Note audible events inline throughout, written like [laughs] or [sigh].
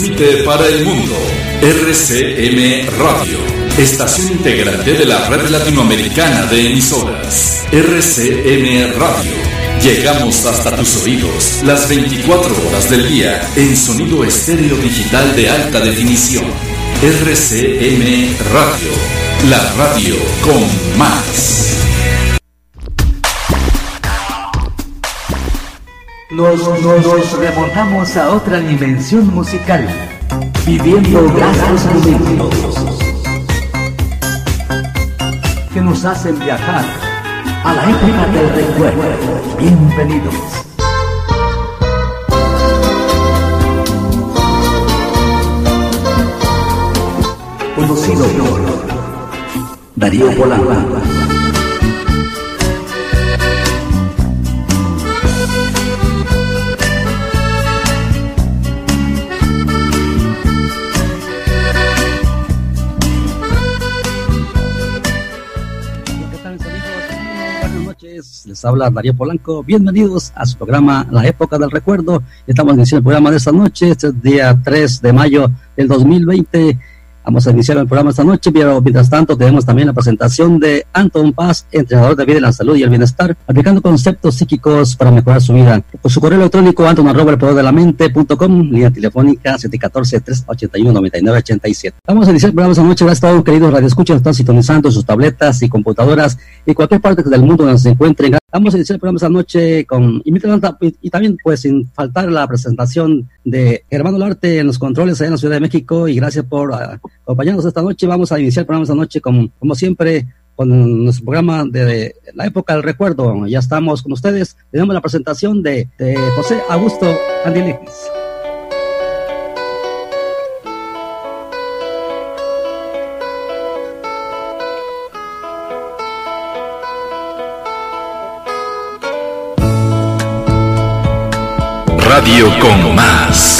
Transmite para el mundo RCM Radio, estación integrante de la red latinoamericana de emisoras. RCM Radio. Llegamos hasta tus oídos las 24 horas del día en sonido estéreo digital de alta definición. RCM Radio, la radio con más. Nos, nos, remontamos a otra dimensión musical, viviendo grandes momentos que nos hacen viajar a la época del recuerdo. Bienvenidos. Conocido por Darío Polanco. Les habla Darío Polanco. Bienvenidos a su programa La Época del Recuerdo. Estamos iniciando el programa de esta noche, este es día 3 de mayo del 2020. Vamos a iniciar el programa esta noche, pero mientras tanto tenemos también la presentación de Anton Paz, entrenador de vida en la salud y el bienestar, aplicando conceptos psíquicos para mejorar su vida. Por su correo electrónico, anton arroba el poder de la mente.com, línea telefónica 714-381-9987. Vamos a iniciar el programa esta noche. Gracias a todos, queridos radioescuchas, están sintonizando sus tabletas y computadoras y cualquier parte del mundo donde se encuentren. Vamos a iniciar el programa esta noche con, y, también pues sin faltar la presentación de Germán Olarte en los controles allá en la Ciudad de México y gracias por uh, acompañarnos esta noche. Vamos a iniciar el programa esta noche con, como siempre con nuestro programa de la época del recuerdo. Ya estamos con ustedes. Tenemos la presentación de, José Augusto Andilequis. Radio con más.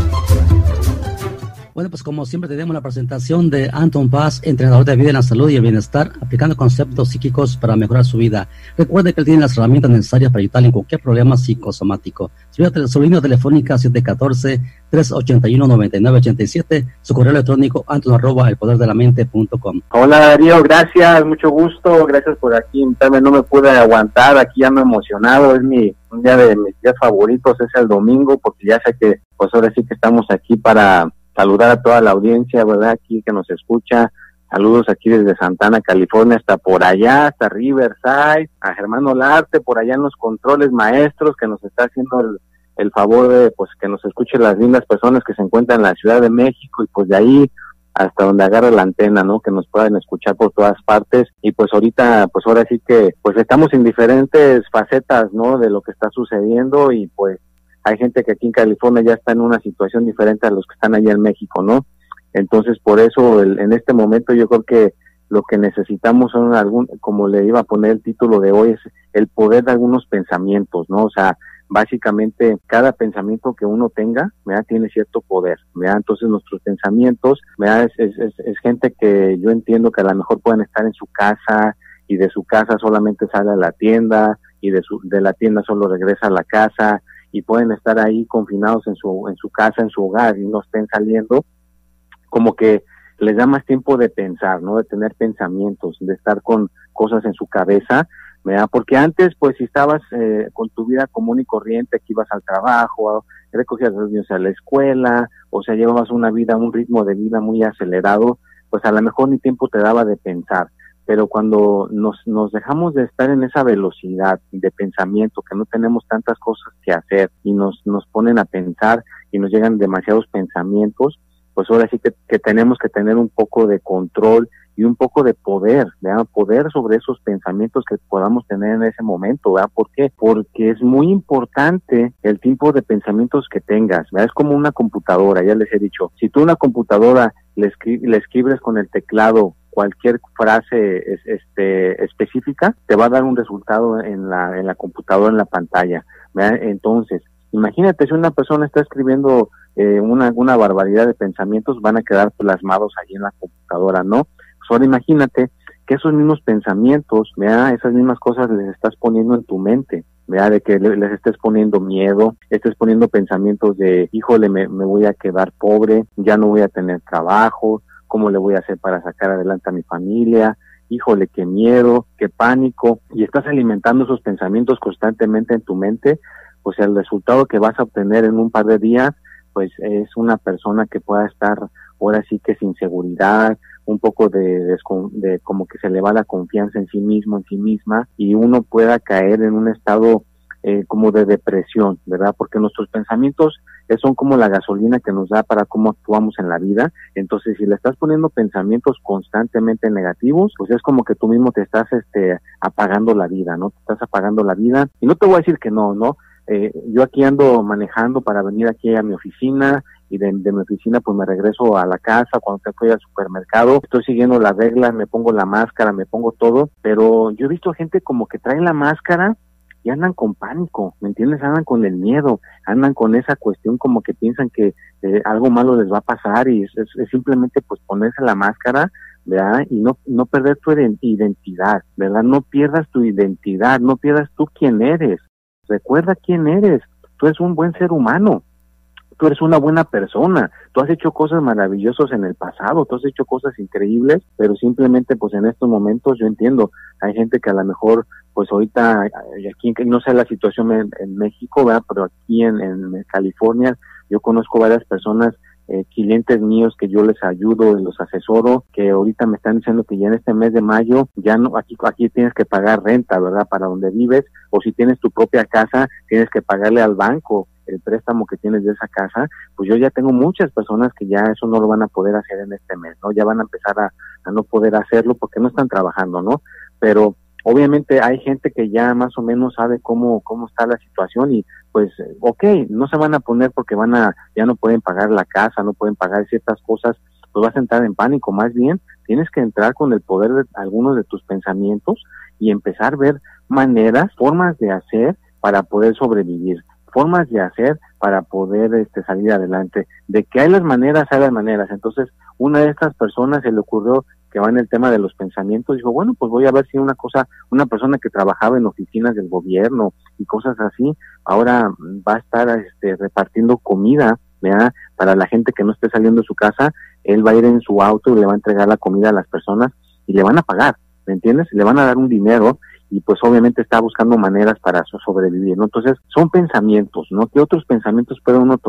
Bueno, pues como siempre tenemos la presentación de Anton Paz, entrenador de vida en la salud y el bienestar, aplicando conceptos psíquicos para mejorar su vida. Recuerde que él tiene las herramientas necesarias para ayudarle en cualquier problema psicosomático. Su, línea telefónica 714-381-9987, su correo electrónico anton arroba el poder de la mente.com. Hola Darío, gracias, mucho gusto, gracias por aquí no me pude aguantar, aquí ya me he emocionado, es mi un día de mis días favoritos, es el domingo, porque ya sé que pues ahora sí que estamos aquí para saludar a toda la audiencia, ¿verdad? Aquí que nos escucha. Saludos aquí desde Santana, California, hasta por allá, hasta Riverside, a Germán Olarte, por allá en los controles maestros, que nos está haciendo el, el favor de, pues, que nos escuche las lindas personas que se encuentran en la Ciudad de México y pues de ahí hasta donde agarra la antena, ¿no? Que nos puedan escuchar por todas partes y pues ahorita, pues ahora sí que, pues estamos en diferentes facetas, ¿no? De lo que está sucediendo y pues hay gente que aquí en California ya está en una situación diferente a los que están allá en México, ¿no? Entonces, por eso, el, en este momento yo creo que lo que necesitamos son algún, como le iba a poner el título de hoy, es el poder de algunos pensamientos, ¿no? O sea, básicamente cada pensamiento que uno tenga, ¿verdad? Tiene cierto poder, ¿verdad? Entonces nuestros pensamientos, ¿verdad? Es, es, es, gente que yo entiendo que a lo mejor pueden estar en su casa y de su casa solamente sale a la tienda y de, su, de la tienda solo regresa a la casa y pueden estar ahí confinados en su, en su casa, en su hogar y no estén saliendo, como que les da más tiempo de pensar, ¿no? De tener pensamientos, de estar con cosas en su cabeza, ¿verdad? Porque antes, pues, si estabas eh, con tu vida común y corriente, que ibas al trabajo, recogías los niños a la escuela, o sea, llevabas una vida, un ritmo de vida muy acelerado, pues a lo mejor ni tiempo te daba de pensar pero cuando nos, nos dejamos de estar en esa velocidad de pensamiento, que no tenemos tantas cosas que hacer y nos, nos ponen a pensar y nos llegan demasiados pensamientos, pues ahora sí que, tenemos que tener un poco de control y un poco de poder, ¿verdad? poder sobre esos pensamientos que podamos tener en ese momento, ¿verdad? ¿Por qué? Porque es muy importante el tipo de pensamientos que tengas, ¿verdad? Es como una computadora, ya les he dicho, si tú una computadora le, le escribes con el teclado cualquier frase este, específica, te va a dar un resultado en la, en la computadora, en la pantalla. Entonces, imagínate si una persona está escribiendo eh, una, una barbaridad de pensamientos, van a quedar plasmados allí en la computadora, ¿no? Ahora imagínate que esos mismos pensamientos, ¿verdad? esas mismas cosas les estás poniendo en tu mente. ¿verdad? de que les estés poniendo miedo, estés poniendo pensamientos de, híjole, me, me voy a quedar pobre, ya no voy a tener trabajo, cómo le voy a hacer para sacar adelante a mi familia, híjole, qué miedo, qué pánico, y estás alimentando esos pensamientos constantemente en tu mente, pues el resultado que vas a obtener en un par de días, pues es una persona que pueda estar ahora sí que sin seguridad, un poco de, de, como que se le va la confianza en sí mismo, en sí misma, y uno pueda caer en un estado eh, como de depresión, ¿verdad? Porque nuestros pensamientos son como la gasolina que nos da para cómo actuamos en la vida. Entonces, si le estás poniendo pensamientos constantemente negativos, pues es como que tú mismo te estás este, apagando la vida, ¿no? Te estás apagando la vida. Y no te voy a decir que no, ¿no? Eh, yo aquí ando manejando para venir aquí a mi oficina y de, mi oficina pues me regreso a la casa cuando te voy al supermercado, estoy siguiendo las reglas, me pongo la máscara, me pongo todo, pero yo he visto gente como que trae la máscara y andan con pánico, ¿me entiendes? Andan con el miedo, andan con esa cuestión como que piensan que eh, algo malo les va a pasar y es, simplemente pues ponerse la máscara, ¿verdad? Y no, no perder tu identidad, ¿verdad? No pierdas tu identidad, no pierdas tú quién eres. Recuerda quién eres. Tú eres un buen ser humano. Tú eres una buena persona. Tú has hecho cosas maravillosas en el pasado. Tú has hecho cosas increíbles, pero simplemente pues en estos momentos yo entiendo. Hay gente que a lo mejor pues ahorita aquí no sé la situación en, México, ¿verdad? pero aquí en, California yo conozco varias personas, eh, clientes míos que yo les ayudo y los asesoro, que ahorita me están diciendo que ya en este mes de mayo ya no, aquí, aquí tienes que pagar renta, ¿verdad? Para donde vives, o si tienes tu propia casa, tienes que pagarle al banco el préstamo que tienes de esa casa, pues yo ya tengo muchas personas que ya eso no lo van a poder hacer en este mes, ¿no? Ya van a empezar a, no poder hacerlo porque no están trabajando, ¿no? Pero obviamente hay gente que ya más o menos sabe cómo cómo está la situación y pues ok no se van a poner porque van a ya no pueden pagar la casa no pueden pagar ciertas cosas pues vas a entrar en pánico más bien tienes que entrar con el poder de algunos de tus pensamientos y empezar a ver maneras formas de hacer para poder sobrevivir formas de hacer para poder este, salir adelante. De que hay las maneras, hay las maneras. Entonces, una de estas personas se le ocurrió que va en el tema de los pensamientos, dijo, bueno, pues voy a ver si una cosa, una persona que trabajaba en oficinas del gobierno y cosas así, ahora va a estar este, repartiendo comida, ¿verdad? Para la gente que no esté saliendo de su casa, él va a ir en su auto y le va a entregar la comida a las personas y le van a pagar, ¿me entiendes? Le van a dar un dinero y pues obviamente está buscando maneras para sobrevivir, ¿no? Entonces, son pensamientos, ¿no? ¿Qué otros pensamientos puede uno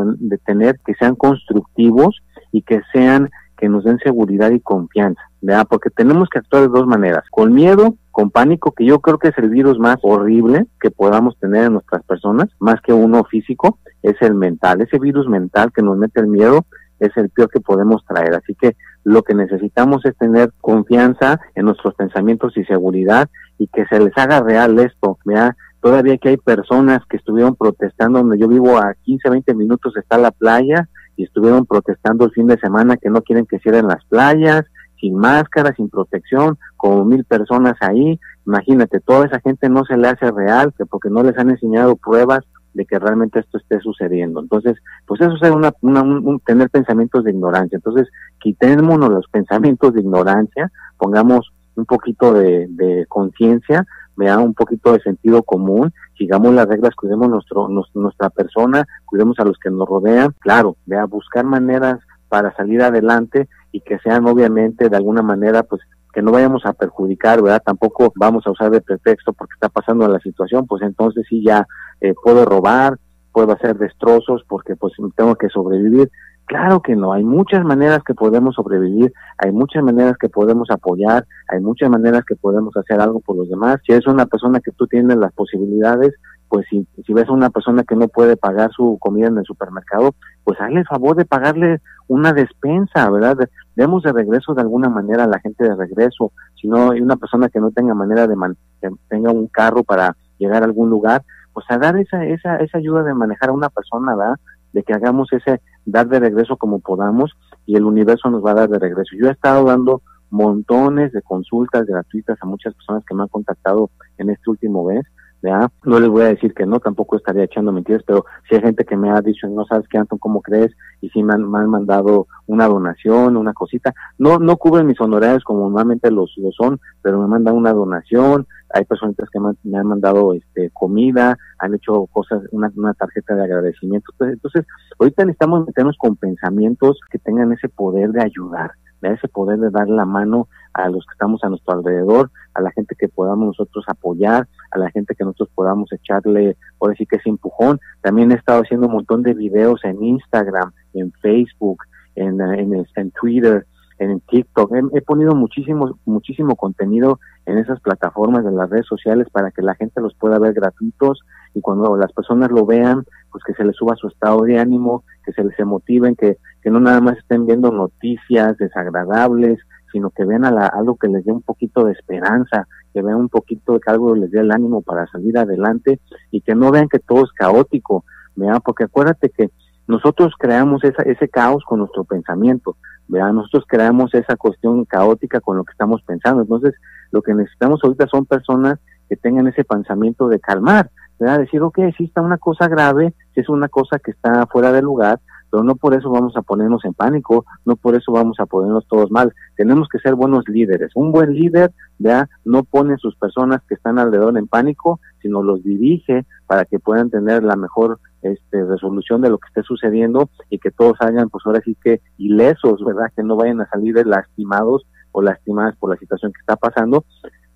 tener que sean constructivos y que sean que nos den seguridad y confianza, ¿verdad? Porque tenemos que actuar de dos maneras, con miedo, con pánico, que yo creo que es el virus más horrible que podamos tener en nuestras personas, más que uno físico, es el mental. Ese virus mental que nos mete el miedo es el peor que podemos traer. Así que lo que necesitamos es tener confianza en nuestros pensamientos y seguridad y que se les haga real esto, ¿verdad? Todavía que hay personas que estuvieron protestando donde yo vivo a 15, 20 minutos está la playa, y estuvieron protestando el fin de semana que no quieren que cierren las playas, sin máscara, sin protección, como mil personas ahí. Imagínate, toda esa gente no se le hace real porque no les han enseñado pruebas de que realmente esto esté sucediendo. Entonces, pues eso es una, un, tener pensamientos de ignorancia. Entonces, quitémonos los [laughs] pensamientos de ignorancia, pongamos un poquito de, de conciencia, vea un poquito de sentido común, sigamos las reglas, cuidemos nuestro, nuestra persona, cuidemos a los que nos rodean, claro, vea buscar maneras para salir adelante y que sean obviamente de alguna manera pues que no vayamos a perjudicar, ¿verdad? Tampoco vamos a usar de pretexto porque está pasando la situación, pues entonces sí ya eh, puedo robar, puedo hacer destrozos porque pues tengo que sobrevivir. Claro que no, hay muchas maneras que podemos sobrevivir, hay muchas maneras que podemos apoyar, hay muchas maneras que podemos hacer algo por los demás. Si es una persona que tú tienes las posibilidades, pues si, ves a una persona que no puede pagar su comida en el supermercado, pues hazle el favor de pagarle una despensa, ¿verdad? Demos de regreso de alguna manera a la gente de regreso. Si no hay una persona que no tenga manera de que tenga un carro para llegar a algún lugar, pues a dar esa, esa, esa ayuda de manejar a una persona, ¿verdad? De que hagamos ese dar de regreso como podamos y el universo nos va a dar de regreso. Yo he estado dando montones de consultas gratuitas a muchas personas que me han contactado en este último mes no les voy a decir que no, tampoco estaría echando mentiras, pero si hay gente que me ha dicho, no sabes qué, Anton, ¿cómo crees? Y si me han, mandado una donación, una cosita. No no cubren mis honorarios como normalmente los, lo son, pero me mandan una donación. Hay personas que me han, mandado este comida, han hecho cosas, una, una tarjeta de agradecimiento. Entonces, ahorita necesitamos meternos con pensamientos que tengan ese poder de ayudar ese poder de dar la mano a los que estamos a nuestro alrededor, a la gente que podamos nosotros apoyar, a la gente que nosotros podamos echarle, por decir que ese empujón. También he estado haciendo un montón de videos en Instagram, en Facebook, en, en, en Twitter, en TikTok. He, he, ponido muchísimo, muchísimo contenido en esas plataformas de las redes sociales para que la gente los pueda ver gratuitos y cuando las personas lo vean, pues que se les suba su estado de ánimo, que se les motiven, que, que no nada más estén viendo noticias desagradables, sino que vean a algo que les dé un poquito de esperanza, que vean un poquito que algo les dé el ánimo para salir adelante y que no vean que todo es caótico, vean, porque acuérdate que nosotros creamos esa, ese caos con nuestro pensamiento, vean, nosotros creamos esa cuestión caótica con lo que estamos pensando, entonces lo que necesitamos ahorita son personas que tengan ese pensamiento de calmar, ¿verdad? Decir, ok, si está una cosa grave, si es una cosa que está fuera de lugar, pero no por eso vamos a ponernos en pánico, no por eso vamos a ponernos todos mal. Tenemos que ser buenos líderes. Un buen líder, ¿verdad? No pone a sus personas que están alrededor en pánico, sino los dirige para que puedan tener la mejor este, resolución de lo que esté sucediendo y que todos hayan, pues ahora sí que ilesos, ¿verdad? Que no vayan a salir lastimados o lastimadas por la situación que está pasando,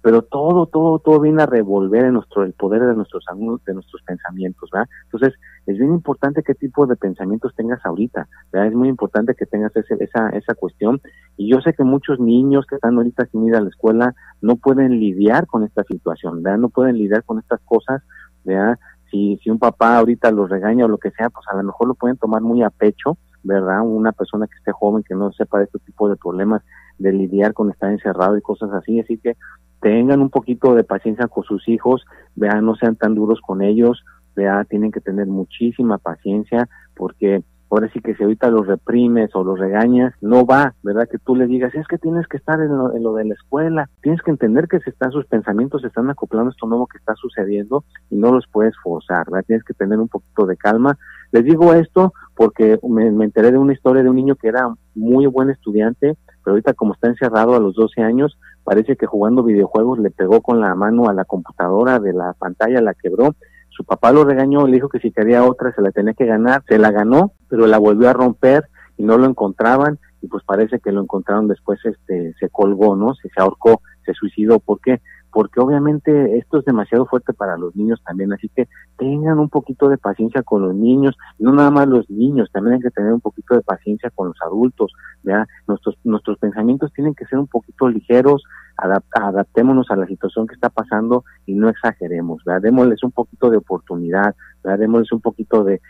pero todo, todo, todo viene a revolver en nuestro, el poder de nuestros de nuestros pensamientos, ¿verdad? Entonces, es bien importante qué tipo de pensamientos tengas ahorita, ¿verdad? Es muy importante que tengas ese, esa, esa cuestión, y yo sé que muchos niños que están ahorita sin ir a la escuela no pueden lidiar con esta situación, ¿verdad? No pueden lidiar con estas cosas, ¿verdad? Si, si un papá ahorita los regaña o lo que sea, pues a lo mejor lo pueden tomar muy a pecho, ¿verdad? Una persona que esté joven, que no sepa de este tipo de problemas, de lidiar con estar encerrado y cosas así, así que tengan un poquito de paciencia con sus hijos, vean, no sean tan duros con ellos, vea, tienen que tener muchísima paciencia porque ahora sí que si ahorita los reprimes o los regañas, no va, ¿verdad? Que tú le digas, es que tienes que estar en lo, en lo, de la escuela, tienes que entender que se están, sus pensamientos se están acoplando a esto nuevo que está sucediendo y no los puedes forzar, ¿verdad? Tienes que tener un poquito de calma. Les digo esto porque me, me enteré de una historia de un niño que era muy buen estudiante, pero ahorita como está encerrado a los 12 años, parece que jugando videojuegos le pegó con la mano a la computadora de la pantalla, la quebró. Su papá lo regañó, le dijo que si quería otra se la tenía que ganar, se la ganó, pero la volvió a romper y no lo encontraban y pues parece que lo encontraron después, este, se colgó, ¿no? Se, se ahorcó, se suicidó. ¿Por qué? Porque obviamente esto es demasiado fuerte para los niños también, así que tengan un poquito de paciencia con los niños, no nada más los niños, también hay que tener un poquito de paciencia con los adultos, ¿ya? Nuestros, nuestros pensamientos tienen que ser un poquito ligeros, adaptémonos a la situación que está pasando y no exageremos, ¿verdad? Démosles un poquito de oportunidad, ¿verdad? Démosles un poquito de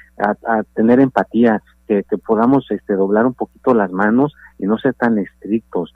tener empatía, que, que podamos este, doblar un poquito las manos y no ser tan estrictos,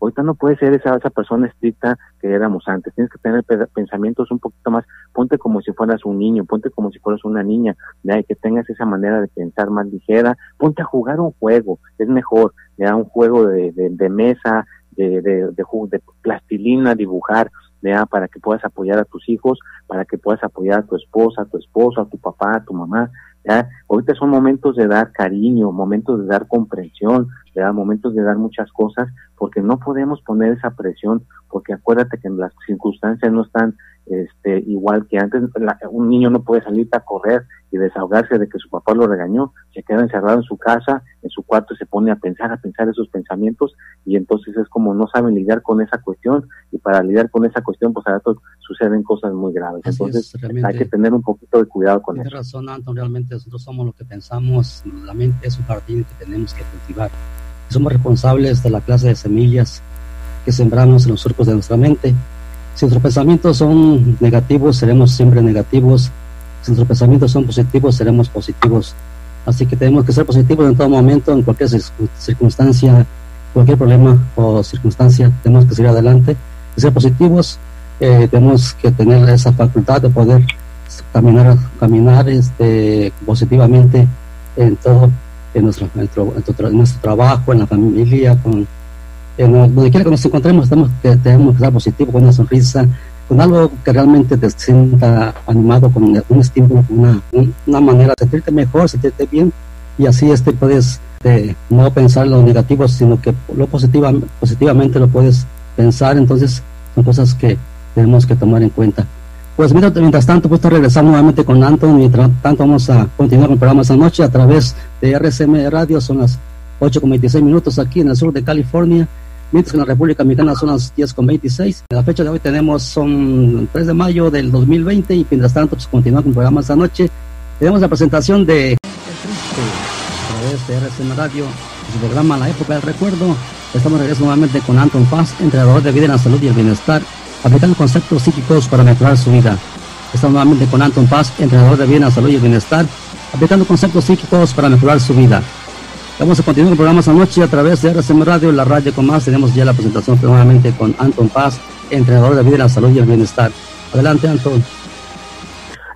Ahorita no puedes ser esa, esa persona estricta que éramos antes, tienes que tener pensamientos un poquito más, ponte como si fueras un niño, ponte como si fueras una niña, ¿ya? Y que tengas esa manera de pensar más ligera, ponte a jugar un juego, es mejor, ¿ya? Un juego de, de, mesa, de, de, de, de plastilina, dibujar, ¿ya? Para que puedas apoyar a tus hijos, para que puedas apoyar a tu esposa, a tu esposo, a tu papá, a tu mamá, ¿ya? Ahorita son momentos de dar cariño, momentos de dar comprensión, ¿ya? momentos de dar muchas cosas, porque no podemos poner esa presión, porque acuérdate que las circunstancias no están este, igual que antes. un niño no puede salir a correr y desahogarse de que su papá lo regañó, se queda encerrado en su casa, en su cuarto, se pone a pensar, a pensar esos pensamientos y entonces es como no saben lidiar con esa cuestión y para lidiar con esa cuestión pues a rato suceden cosas muy graves. entonces hay que tener un poquito de cuidado con eso. Tienes razón, Anton, realmente nosotros somos lo que pensamos, la mente es un jardín que tenemos que cultivar. Somos responsables de la clase de semillas que sembramos en los surcos de nuestra mente si nuestros pensamientos son negativos, seremos siempre negativos. Si nuestros pensamientos son positivos, seremos positivos. Así que tenemos que ser positivos en todo momento, en cualquier circunstancia, cualquier problema o circunstancia, tenemos que seguir adelante, ser positivos, eh, tenemos que tener esa facultad de poder caminar, caminar este, positivamente en todo, en nuestro, en nuestro, trabajo, en la familia, con, en donde quiera que nos encontremos, tenemos que, tenemos que estar positivos, con una sonrisa, con algo que realmente te sienta animado, con un estímulo, con una, una manera de sentirte mejor, sentirte bien, y así este puedes eh, no pensar lo negativo, sino que lo positiva, positivamente lo puedes pensar, entonces son cosas que tenemos que tomar en cuenta. Pues mientras, tanto, pues regresamos nuevamente con Anton, mientras tanto vamos a continuar con el programa esta noche a través de RCM Radio, son las 8.26 minutos aquí en el sur de California, mientras que en la República Mexicana son las 10.26. La fecha de hoy tenemos, son el 3 de mayo del 2020 y mientras tanto, pues con el programa esta noche. Tenemos la presentación de a través de RCM Radio, su programa La Época del Recuerdo. Estamos regresando nuevamente con Anton Paz, entrenador de vida en la salud y el bienestar aplicando conceptos psíquicos para mejorar su vida. Estamos nuevamente con Anton Paz, entrenador de vida, salud y bienestar, aplicando conceptos psíquicos para mejorar su vida. Vamos a continuar el programa esta noche a través de RCM Radio, la radio con más. Tenemos ya la presentación nuevamente con Anton Paz, entrenador de vida, la salud y el bienestar. Adelante, Anton.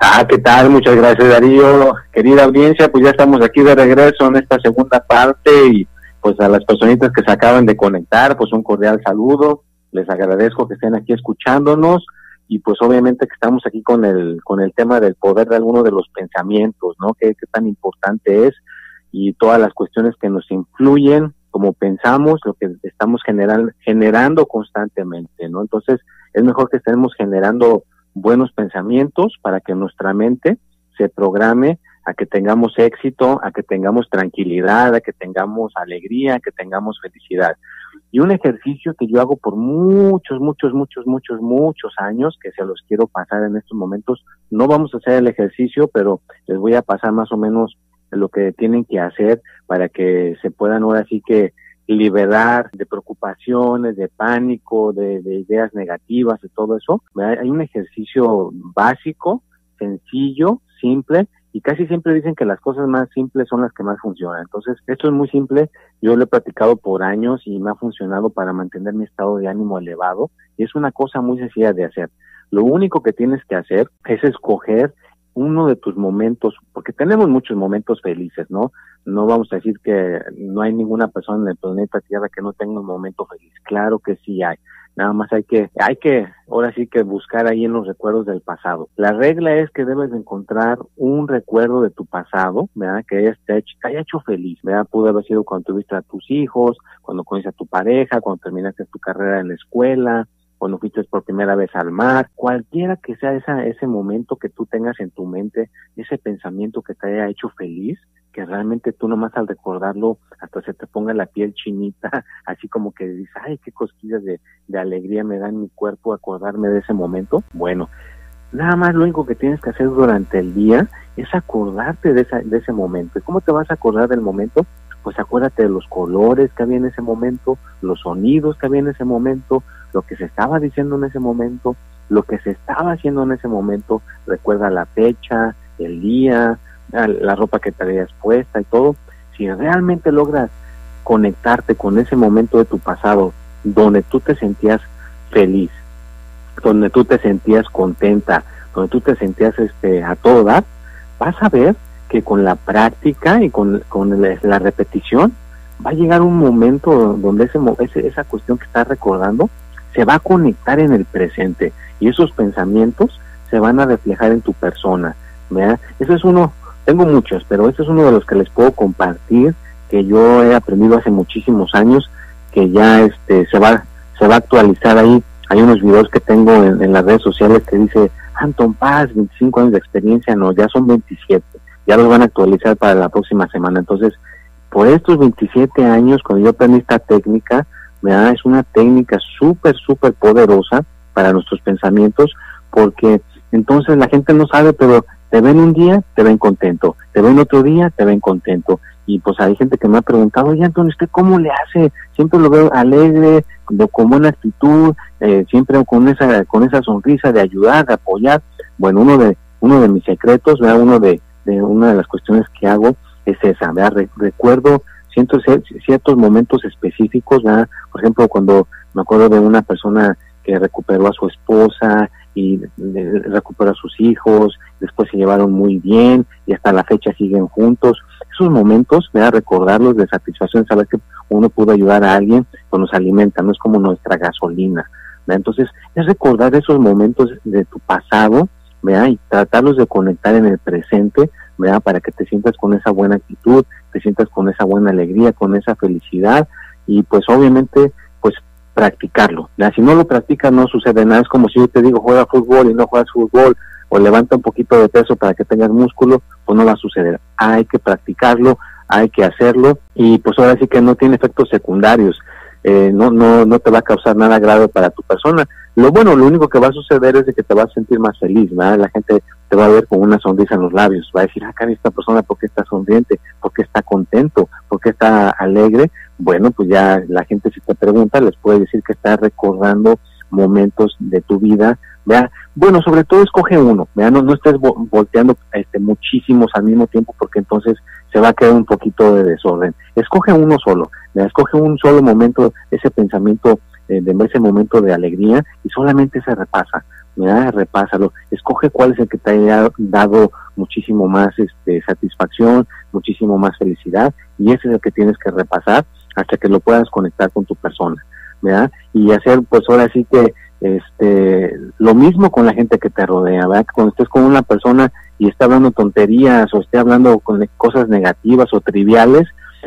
Ah, ¿qué tal? Muchas gracias, Darío. Querida audiencia, pues ya estamos aquí de regreso en esta segunda parte y pues a las personitas que se acaban de conectar, pues un cordial saludo les agradezco que estén aquí escuchándonos y pues obviamente que estamos aquí con el con el tema del poder de alguno de los pensamientos, ¿no? Qué, tan importante es y todas las cuestiones que nos influyen, como pensamos, lo que estamos generando, generando constantemente, ¿no? Entonces, es mejor que estemos generando buenos pensamientos para que nuestra mente se programe a que tengamos éxito, a que tengamos tranquilidad, a que tengamos alegría, a que tengamos felicidad. Y un ejercicio que yo hago por muchos, muchos, muchos, muchos, muchos años, que se los quiero pasar en estos momentos. No vamos a hacer el ejercicio, pero les voy a pasar más o menos lo que tienen que hacer para que se puedan ahora sí que liberar de preocupaciones, de pánico, de, de ideas negativas y todo eso. Hay un ejercicio básico, sencillo, simple, y casi siempre dicen que las cosas más simples son las que más funcionan. Entonces, esto es muy simple, yo lo he practicado por años y me ha funcionado para mantener mi estado de ánimo elevado y es una cosa muy sencilla de hacer. Lo único que tienes que hacer es escoger uno de tus momentos, porque tenemos muchos momentos felices, ¿no? No vamos a decir que no hay ninguna persona en el planeta Tierra que no tenga un momento feliz. Claro que sí hay. Nada más hay que, hay que, ahora sí que buscar ahí en los recuerdos del pasado. La regla es que debes encontrar un recuerdo de tu pasado, ¿verdad? Que te haya hecho feliz, ¿verdad? Pudo haber sido cuando tuviste a tus hijos, cuando conociste a tu pareja, cuando terminaste tu carrera en la escuela, cuando fuiste por primera vez al mar, cualquiera que sea esa, ese momento que tú tengas en tu mente, ese pensamiento que te haya hecho feliz, que realmente tú nomás al recordarlo hasta se te ponga la piel chinita, [laughs] así como que dices, ay, qué cosquillas de, de alegría me da en mi cuerpo acordarme de ese momento. Bueno, nada más lo único que tienes que hacer durante el día es acordarte de, esa, de ese momento. ¿Y cómo te vas a acordar del momento? Pues acuérdate de los colores que había en ese momento, los sonidos que había en ese momento, lo que se estaba diciendo en ese momento, lo que se estaba haciendo en ese momento. Recuerda la fecha, el día, la ropa que traías puesta y todo, si realmente logras conectarte con ese momento de tu pasado donde tú te sentías feliz, donde tú te sentías contenta, donde tú te sentías este a todo dar, vas a ver que con la práctica y con, con la repetición va a llegar un momento donde ese, esa cuestión que estás recordando se va a conectar en el presente y esos pensamientos se van a reflejar en tu persona. ¿verdad? Eso es uno tengo muchos, pero este es uno de los que les puedo compartir, que yo he aprendido hace muchísimos años, que ya este se va se va a actualizar ahí. Hay unos videos que tengo en, las redes sociales que dice Anton Paz, 25 años de experiencia, no, ya son 27. Ya los van a actualizar para la próxima semana. Entonces, por estos 27 años, cuando yo aprendí esta técnica, da es una técnica súper, súper poderosa para nuestros pensamientos, porque entonces la gente no sabe, pero te ven un día, te ven contento, te ven otro día, te ven contento. Y pues hay gente que me ha preguntado, oye Antonio, ¿usted cómo le hace? Siempre lo veo alegre, con buena actitud, eh, siempre con esa, con esa sonrisa de ayudar, de apoyar. Bueno, uno de, uno de mis secretos, uno de, de una de las cuestiones que hago es esa, ¿verdad? recuerdo ciertos, ciertos momentos específicos, ¿verdad? Por ejemplo, cuando me acuerdo de una persona que recuperó a su esposa y recuperó a sus hijos, después se llevaron muy bien y hasta la fecha siguen juntos. Esos momentos, ¿verdad? recordarlos de satisfacción, saber que uno pudo ayudar a alguien, pues nos alimenta, no es como nuestra gasolina. Entonces, es recordar esos momentos de tu pasado, ¿verdad? Y tratarlos de conectar en el presente, ¿verdad? Para que te sientas con esa buena actitud, te sientas con esa buena alegría, con esa felicidad y pues obviamente pues practicarlo. Si no lo practicas no sucede nada, es como si yo te digo juega fútbol y no juegas fútbol o levanta un poquito de peso para que tengas músculo, pues no va a suceder. Hay que practicarlo, hay que hacerlo y pues ahora sí que no tiene efectos secundarios. Eh, no, no, no te va a causar nada grave para tu persona. Lo bueno, lo único que va a suceder es de que te vas a sentir más feliz, ¿verdad? La gente te va a ver con una sonrisa en los labios, va a decir, ah, esta persona, ¿por qué está sonriente? ¿Por qué está contento? ¿Por qué está alegre? Bueno, pues ya la gente si te pregunta, les puede decir que está recordando momentos de tu vida, vea Bueno, sobre todo escoge uno, vea No, no estés volteando este, muchísimos al mismo tiempo porque entonces se va a quedar un poquito de desorden. Escoge uno solo, escoge un solo momento, ese pensamiento, eh, de ese momento de alegría y solamente se repasa, ¿verdad? repásalo, escoge cuál es el que te haya dado muchísimo más este, satisfacción, muchísimo más felicidad y ese es el que tienes que repasar hasta que lo puedas conectar con tu persona, ¿verdad? Y hacer pues ahora sí que este lo mismo con la gente que te rodea, ¿verdad? Cuando estés con una persona y esté hablando tonterías o esté hablando con cosas negativas o triviales,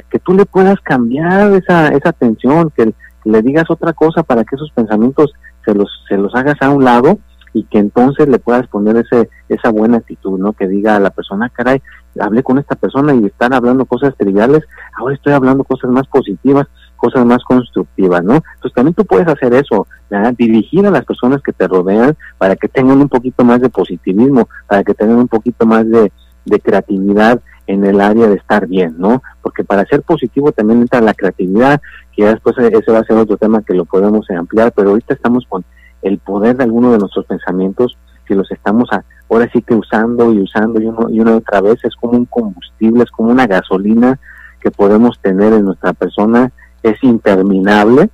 que tú le puedas cambiar esa, esa atención, que le digas otra cosa para que esos pensamientos se los, se los hagas a un lado y que entonces le puedas poner ese, esa buena actitud, ¿no? Que diga a la persona, caray, hablé con esta persona y están hablando cosas triviales, ahora estoy hablando cosas más positivas, cosas más constructivas, ¿no? Entonces también tú puedes hacer eso, dirigir a las personas que te rodean para que tengan un poquito más de positivismo, para que tengan un poquito más de, de creatividad en el área de estar bien, ¿no? Porque para ser positivo también entra la creatividad, que ya después ese va a ser otro tema que lo podemos ampliar, pero ahorita estamos con el poder de alguno de nuestros pensamientos, si los estamos ahora sí que usando y usando y, uno, y una otra vez, es como un combustible, es como una gasolina que podemos tener en nuestra persona, es interminable,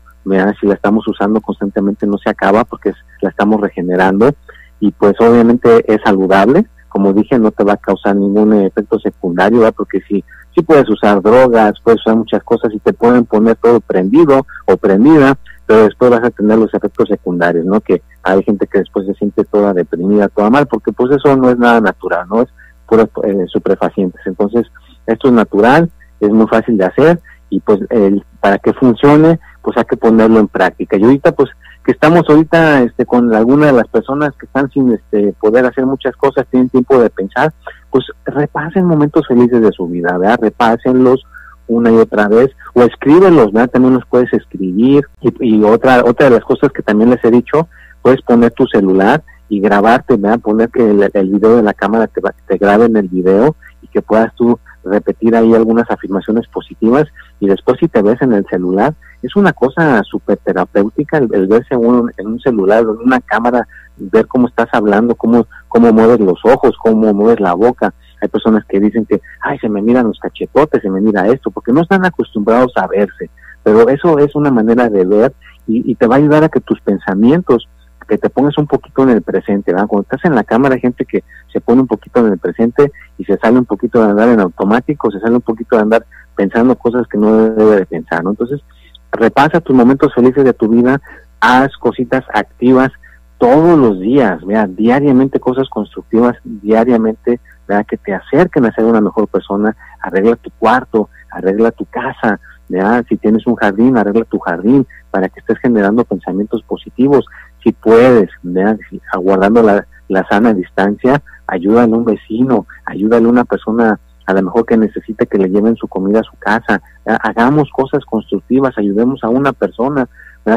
si la estamos usando constantemente no se acaba porque la estamos regenerando y pues obviamente es saludable, como dije, no te va a causar ningún efecto secundario, porque si, si puedes usar drogas, puedes usar muchas cosas y te pueden poner todo prendido o prendida, pero después vas a tener los efectos secundarios, ¿no? Que hay gente que después se siente toda deprimida, toda mal, porque pues eso no es nada natural, ¿no? Es puros eh, superfacientes. Entonces, esto es natural, es muy fácil de hacer y pues el, para que funcione, pues hay que ponerlo en práctica. Y ahorita pues que estamos ahorita este, con alguna de las personas que están sin este, poder hacer muchas cosas, tienen tiempo de pensar, pues repasen momentos felices de su vida, ¿verdad? Repásenlos una y otra vez, o escríbenlos, ¿verdad? También los puedes escribir. Y, otra, otra de las cosas que también les he dicho, puedes poner tu celular y grabarte, ¿verdad? Poner que el, el video de la cámara te, te grabe en el video y que puedas tú repetir ahí algunas afirmaciones positivas y después si te ves en el celular, es una cosa súper terapéutica el, verse uno en un celular, en una cámara, ver cómo estás hablando, cómo, cómo mueves los ojos, cómo mueves la boca. Hay personas que dicen que, ay, se me miran los cachetotes, se me mira esto, porque no están acostumbrados a verse. Pero eso es una manera de ver y, te va a ayudar a que tus pensamientos que te pongas un poquito en el presente, ¿verdad? Cuando estás en la cámara hay gente que se pone un poquito en el presente y se sale un poquito de andar en automático, se sale un poquito de andar pensando cosas que no debe de pensar, ¿no? Entonces, repasa tus momentos felices de tu vida, haz cositas activas todos los días, vea, diariamente cosas constructivas, diariamente, vea, que te acerquen a ser una mejor persona, arregla tu cuarto, arregla tu casa, vea, si tienes un jardín, arregla tu jardín para que estés generando pensamientos positivos, si puedes, vea, aguardando la, la sana distancia, ayúdale a un vecino, ayúdale a una persona a lo mejor que necesita que le lleven su comida a su casa, hagamos cosas constructivas, ayudemos a una persona,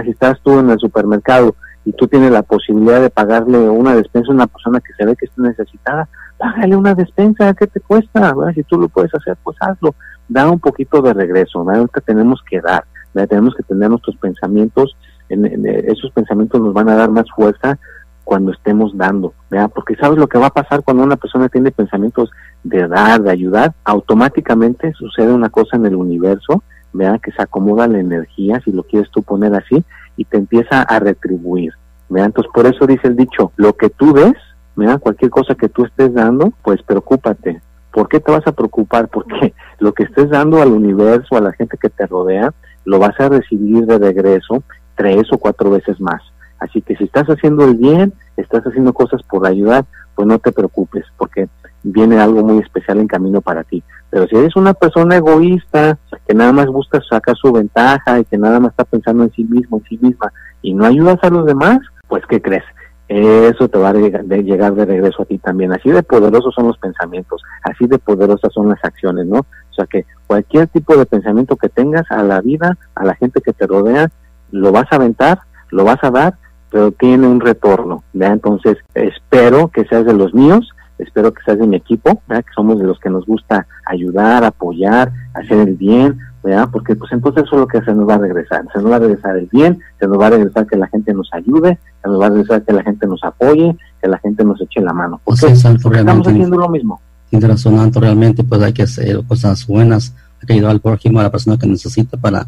si estás tú en el supermercado y tú tienes la posibilidad de pagarle una despensa a una persona que se ve que está necesitada, págale una despensa, ¿qué te cuesta? Si tú lo puedes hacer, pues hazlo, da un poquito de regreso, ahorita tenemos que dar, tenemos que tener nuestros pensamientos, en, esos pensamientos nos van a dar más fuerza cuando estemos dando, ¿verdad? Porque sabes lo que va a pasar cuando una persona tiene pensamientos de dar, de ayudar, automáticamente sucede una cosa en el universo, ¿verdad? Que se acomoda la energía, si lo quieres tú poner así, y te empieza a retribuir, ¿verdad? Entonces, por eso dice el dicho, lo que tú des, ¿verdad? Cualquier cosa que tú estés dando, pues preocúpate. ¿Por qué te vas a preocupar? Porque [laughs] lo que estés dando al universo, a la gente que te rodea, lo vas a recibir de regreso tres o cuatro veces más. Así que si estás haciendo el bien, estás haciendo cosas por ayudar, pues no te preocupes, porque viene algo muy especial en camino para ti. Pero si eres una persona egoísta, que nada más busca sacar su ventaja y que nada más está pensando en sí mismo, en sí misma, y no ayudas a los demás, pues ¿qué crees? Eso te va a llegar de regreso a ti también. Así de poderosos son los pensamientos, así de poderosas son las acciones, ¿no? O sea que cualquier tipo de pensamiento que tengas a la vida, a la gente que te rodea, lo vas a aventar, lo vas a dar pero tiene un retorno, ¿verdad? Entonces, espero que seas de los míos, espero que seas de mi equipo, ¿verdad? Que somos de los que nos gusta ayudar, apoyar, hacer el bien, ¿verdad? Porque pues entonces eso es lo que se nos va a regresar, se nos va a regresar el bien, se nos va a regresar que la gente nos ayude, se nos va a regresar que la gente nos apoye, que la gente nos eche la mano. Porque, estamos haciendo lo mismo. Tiene razón, realmente pues hay que hacer cosas buenas, hay que ayudar al prójimo, a la persona que necesita para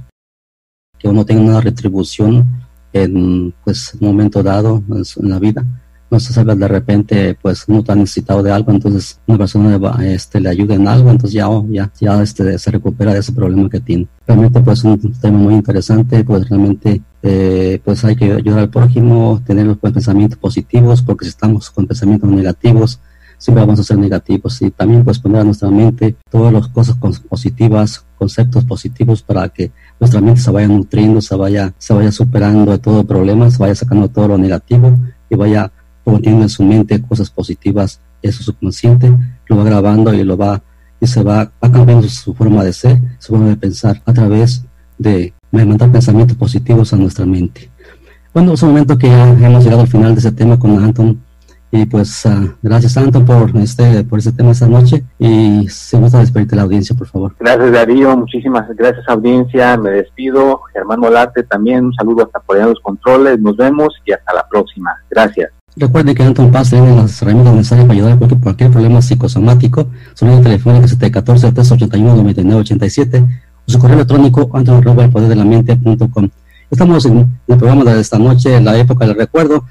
que uno tenga una retribución en pues un momento dado en la vida no se sabe de repente pues no está necesitado de algo entonces una persona este le ayuda en algo entonces ya oh, ya ya este se recupera de ese problema que tiene. Realmente pues un tema muy interesante pues realmente eh, pues hay que ayudar al prójimo tener los pensamientos positivos porque si estamos con pensamientos negativos siempre vamos a ser negativos. Y también pues poner a nuestra mente todas las cosas positivas, conceptos positivos para que nuestra mente se vaya nutriendo, se vaya, se vaya superando de todo problema, se vaya sacando todo lo negativo y vaya poniendo en su mente cosas positivas en su subconsciente, lo va grabando y lo va y se va, va cambiando su forma de ser, su forma de pensar a través de mandar pensamientos positivos a nuestra mente. Bueno, es un momento que ya hemos llegado al final de ese tema con Anton y pues uh, gracias Santo por este por este tema esta noche y se gusta despedirte la audiencia, por favor. Gracias Darío, muchísimas gracias audiencia, me despido, Germán Molarte también, un saludo hasta por allá los controles, nos vemos y hasta la próxima. Gracias. Recuerde que Anton Paz tiene las herramientas necesarias para ayudar a cualquier, problema psicosomático. Su línea telefónica es 714 381 9987 o su correo electrónico anton el poder de la mente.com. Estamos en el programa de esta noche, en la época del recuerdo,